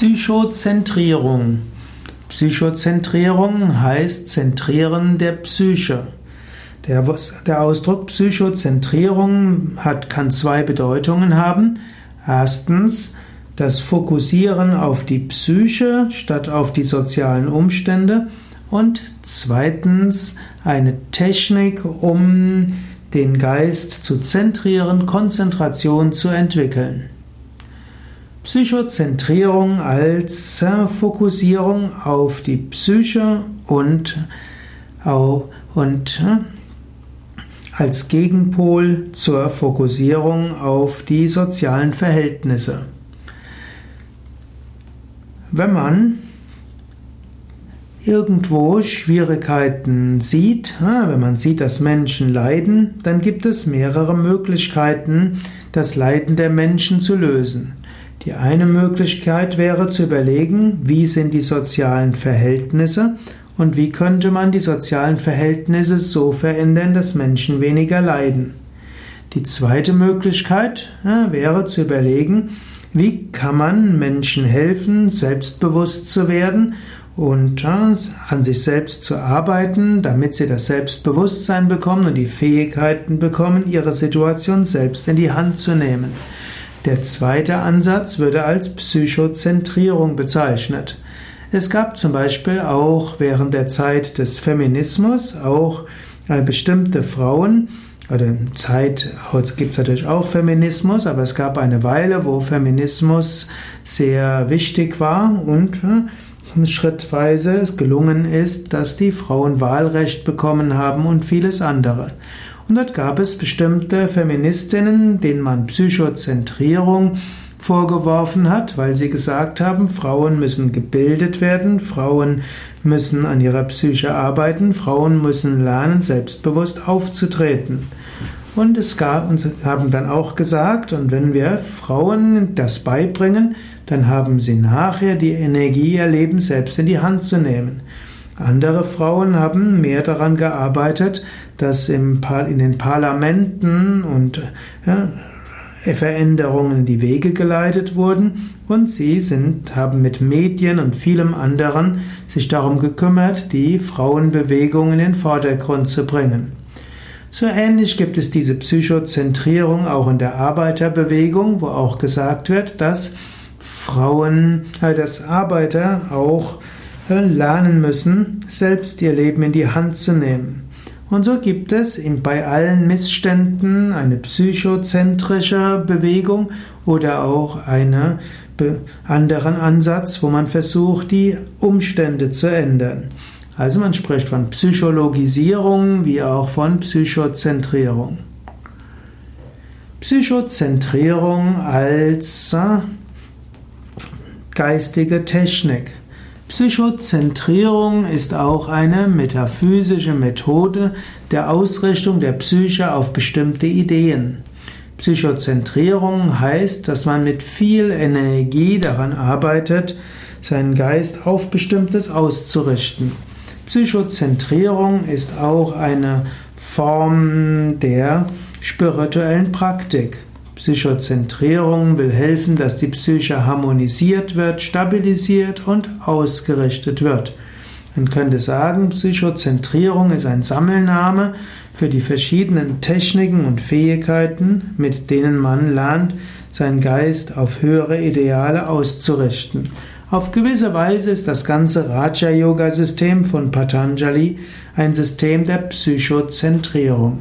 Psychozentrierung. Psychozentrierung heißt Zentrieren der Psyche. Der, der Ausdruck Psychozentrierung hat, kann zwei Bedeutungen haben. Erstens das Fokussieren auf die Psyche statt auf die sozialen Umstände und zweitens eine Technik, um den Geist zu zentrieren, Konzentration zu entwickeln. Psychozentrierung als Fokussierung auf die Psyche und, und als Gegenpol zur Fokussierung auf die sozialen Verhältnisse. Wenn man irgendwo Schwierigkeiten sieht, wenn man sieht, dass Menschen leiden, dann gibt es mehrere Möglichkeiten, das Leiden der Menschen zu lösen. Die eine Möglichkeit wäre zu überlegen, wie sind die sozialen Verhältnisse und wie könnte man die sozialen Verhältnisse so verändern, dass Menschen weniger leiden. Die zweite Möglichkeit ja, wäre zu überlegen, wie kann man Menschen helfen, selbstbewusst zu werden und ja, an sich selbst zu arbeiten, damit sie das Selbstbewusstsein bekommen und die Fähigkeiten bekommen, ihre Situation selbst in die Hand zu nehmen. Der zweite Ansatz würde als Psychozentrierung bezeichnet. Es gab zum Beispiel auch während der Zeit des Feminismus auch äh, bestimmte Frauen, oder Zeit, heute gibt es natürlich auch Feminismus, aber es gab eine Weile, wo Feminismus sehr wichtig war und äh, schrittweise es gelungen ist, dass die Frauen Wahlrecht bekommen haben und vieles andere. Und dort gab es bestimmte Feministinnen, denen man Psychozentrierung vorgeworfen hat, weil sie gesagt haben, Frauen müssen gebildet werden, Frauen müssen an ihrer Psyche arbeiten, Frauen müssen lernen, selbstbewusst aufzutreten. Und es gab, und haben dann auch gesagt, und wenn wir Frauen das beibringen, dann haben sie nachher die Energie, ihr Leben selbst in die Hand zu nehmen. Andere Frauen haben mehr daran gearbeitet, dass in den Parlamenten und ja, Veränderungen in die Wege geleitet wurden und sie sind, haben mit Medien und vielem anderen sich darum gekümmert, die Frauenbewegung in den Vordergrund zu bringen. So ähnlich gibt es diese Psychozentrierung auch in der Arbeiterbewegung, wo auch gesagt wird, dass Frauen, äh, dass Arbeiter auch lernen müssen, selbst ihr Leben in die Hand zu nehmen. Und so gibt es bei allen Missständen eine psychozentrische Bewegung oder auch einen anderen Ansatz, wo man versucht, die Umstände zu ändern. Also man spricht von Psychologisierung wie auch von Psychozentrierung. Psychozentrierung als äh, geistige Technik. Psychozentrierung ist auch eine metaphysische Methode der Ausrichtung der Psyche auf bestimmte Ideen. Psychozentrierung heißt, dass man mit viel Energie daran arbeitet, seinen Geist auf bestimmtes auszurichten. Psychozentrierung ist auch eine Form der spirituellen Praktik. Psychozentrierung will helfen, dass die Psyche harmonisiert wird, stabilisiert und ausgerichtet wird. Man könnte sagen, Psychozentrierung ist ein Sammelname für die verschiedenen Techniken und Fähigkeiten, mit denen man lernt, seinen Geist auf höhere Ideale auszurichten. Auf gewisse Weise ist das ganze Raja-Yoga-System von Patanjali ein System der Psychozentrierung.